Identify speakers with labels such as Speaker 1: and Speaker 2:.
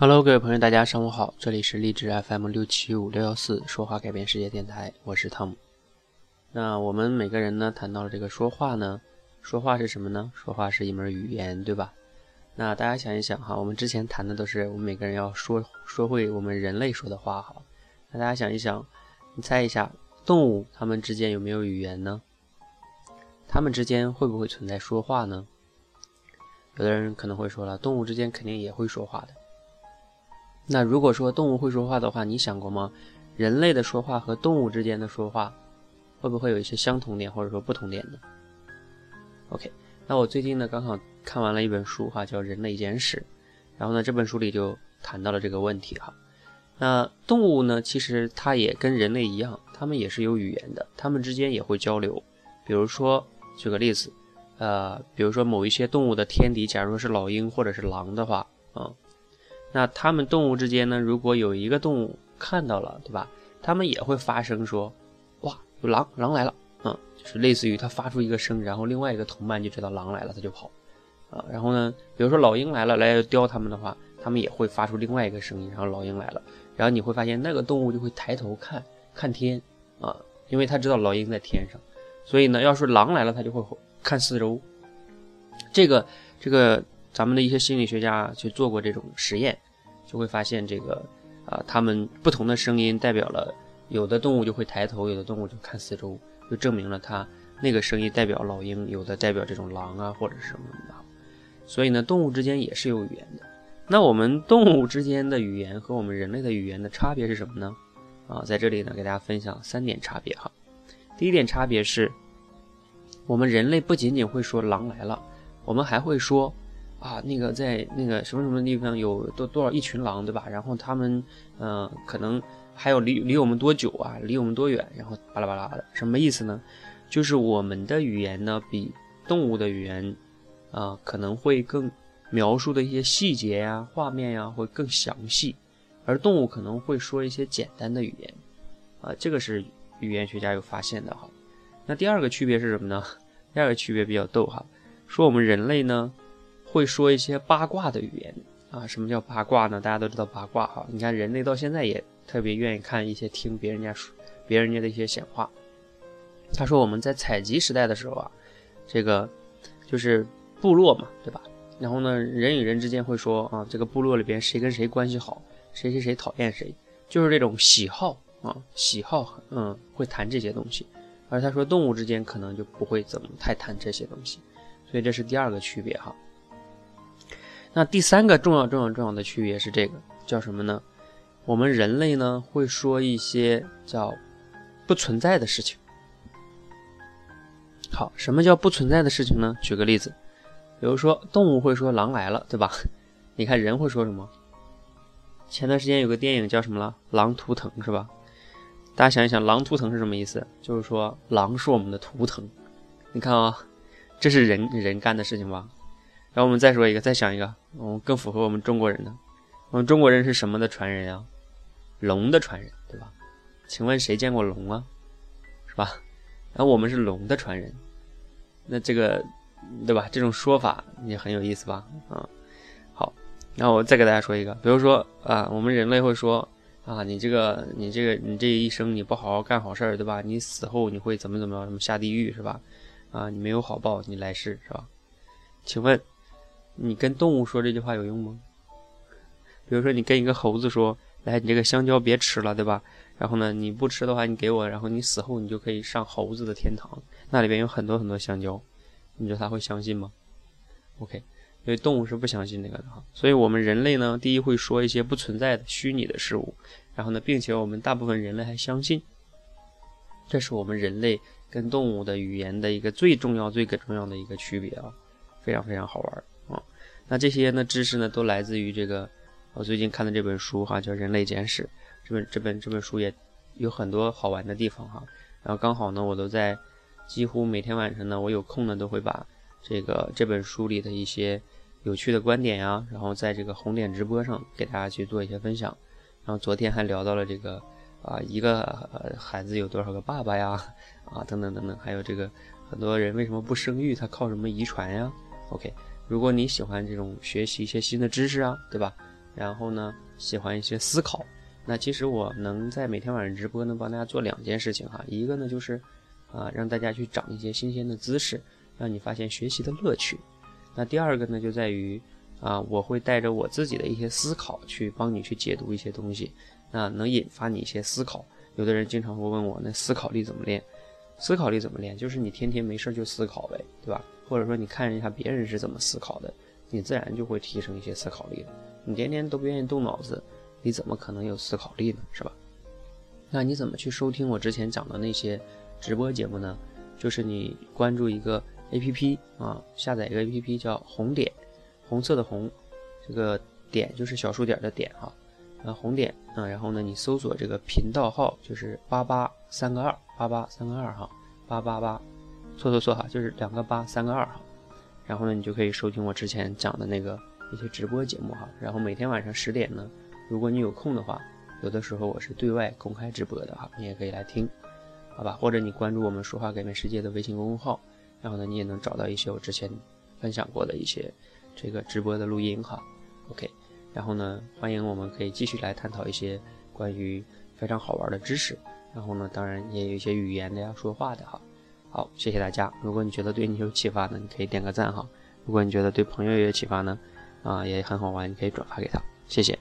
Speaker 1: Hello，各位朋友，大家上午好，这里是励志 FM 六七五六幺四说话改变世界电台，我是汤姆。那我们每个人呢，谈到了这个说话呢，说话是什么呢？说话是一门语言，对吧？那大家想一想哈，我们之前谈的都是我们每个人要说说会我们人类说的话哈。那大家想一想，你猜一下，动物它们之间有没有语言呢？它们之间会不会存在说话呢？有的人可能会说了，动物之间肯定也会说话的。那如果说动物会说话的话，你想过吗？人类的说话和动物之间的说话，会不会有一些相同点或者说不同点呢？OK，那我最近呢刚好看完了一本书哈，叫《人类简史》，然后呢这本书里就谈到了这个问题哈。那动物呢，其实它也跟人类一样，它们也是有语言的，它们之间也会交流。比如说举个例子，呃，比如说某一些动物的天敌，假如是老鹰或者是狼的话，啊。那它们动物之间呢？如果有一个动物看到了，对吧？它们也会发声说：“哇，有狼，狼来了！”嗯，就是类似于它发出一个声，然后另外一个同伴就知道狼来了，它就跑。啊，然后呢，比如说老鹰来了，来叼它们的话，它们也会发出另外一个声音，然后老鹰来了，然后你会发现那个动物就会抬头看看天啊，因为它知道老鹰在天上，所以呢，要是狼来了，它就会看四周。这个，这个。咱们的一些心理学家去做过这种实验，就会发现这个啊，他们不同的声音代表了有的动物就会抬头，有的动物就看四周，就证明了它那个声音代表老鹰，有的代表这种狼啊或者是什么的。所以呢，动物之间也是有语言的。那我们动物之间的语言和我们人类的语言的差别是什么呢？啊，在这里呢，给大家分享三点差别哈。第一点差别是，我们人类不仅仅会说狼来了，我们还会说。啊，那个在那个什么什么地方有多多少一群狼，对吧？然后他们，嗯，可能还有离离我们多久啊？离我们多远？然后巴拉巴拉的，什么意思呢？就是我们的语言呢，比动物的语言，啊，可能会更描述的一些细节呀、画面呀，会更详细，而动物可能会说一些简单的语言，啊，这个是语言学家有发现的哈。那第二个区别是什么呢？第二个区别比较逗哈，说我们人类呢。会说一些八卦的语言啊？什么叫八卦呢？大家都知道八卦哈。你看人类到现在也特别愿意看一些听别人家说别人家的一些闲话。他说我们在采集时代的时候啊，这个就是部落嘛，对吧？然后呢，人与人之间会说啊，这个部落里边谁跟谁关系好，谁谁谁讨厌谁，就是这种喜好啊，喜好，嗯，会谈这些东西。而他说动物之间可能就不会怎么太谈这些东西，所以这是第二个区别哈。那第三个重要、重要、重要的区别是这个叫什么呢？我们人类呢会说一些叫不存在的事情。好，什么叫不存在的事情呢？举个例子，比如说动物会说狼来了，对吧？你看人会说什么？前段时间有个电影叫什么了？狼图腾是吧？大家想一想，狼图腾是什么意思？就是说狼是我们的图腾。你看啊，这是人人干的事情吧？然后我们再说一个，再想一个，嗯，更符合我们中国人的。我们中国人是什么的传人呀？龙的传人，对吧？请问谁见过龙啊？是吧？然后我们是龙的传人，那这个，对吧？这种说法也很有意思吧？啊，好，然后我再给大家说一个，比如说啊，我们人类会说啊，你这个，你这个，你这一生你不好好干好事儿，对吧？你死后你会怎么怎么样？什么下地狱是吧？啊，你没有好报，你来世是吧？请问？你跟动物说这句话有用吗？比如说，你跟一个猴子说：“来，你这个香蕉别吃了，对吧？然后呢，你不吃的话，你给我，然后你死后你就可以上猴子的天堂，那里边有很多很多香蕉。”你说他会相信吗？OK，因为动物是不相信那个的哈。所以我们人类呢，第一会说一些不存在的虚拟的事物，然后呢，并且我们大部分人类还相信，这是我们人类跟动物的语言的一个最重要、最重要的一个区别啊，非常非常好玩。那这些呢知识呢都来自于这个我最近看的这本书哈，叫《人类简史》。这本这本这本书也有很多好玩的地方哈。然后刚好呢，我都在几乎每天晚上呢，我有空呢都会把这个这本书里的一些有趣的观点呀，然后在这个红点直播上给大家去做一些分享。然后昨天还聊到了这个啊，一个孩子有多少个爸爸呀？啊，等等等等，还有这个很多人为什么不生育？他靠什么遗传呀？OK。如果你喜欢这种学习一些新的知识啊，对吧？然后呢喜欢一些思考。那其实我能在每天晚上直播呢，帮大家做两件事情哈，一个呢就是啊让大家去长一些新鲜的知识，让你发现学习的乐趣。那第二个呢就在于啊我会带着我自己的一些思考去帮你去解读一些东西，那能引发你一些思考。有的人经常会问我，那思考力怎么练？思考力怎么练？就是你天天没事就思考呗，对吧？或者说你看一下别人是怎么思考的，你自然就会提升一些思考力的。你天天都不愿意动脑子，你怎么可能有思考力呢？是吧？那你怎么去收听我之前讲的那些直播节目呢？就是你关注一个 APP 啊，下载一个 APP 叫红点，红色的红，这个点就是小数点的点哈，红点啊，然后呢你搜索这个频道号就是八八三个二。八八三个二哈，八八八，错错错哈，就是两个八三个二哈。然后呢，你就可以收听我之前讲的那个一些直播节目哈。然后每天晚上十点呢，如果你有空的话，有的时候我是对外公开直播的哈，你也可以来听，好吧？或者你关注我们“说话改变世界”的微信公众号，然后呢，你也能找到一些我之前分享过的一些这个直播的录音哈。OK，然后呢，欢迎我们可以继续来探讨一些关于非常好玩的知识。然后呢，当然也有一些语言的呀，说话的哈。好，谢谢大家。如果你觉得对你有启发呢，你可以点个赞哈。如果你觉得对朋友也有启发呢，啊，也很好玩，你可以转发给他。谢谢。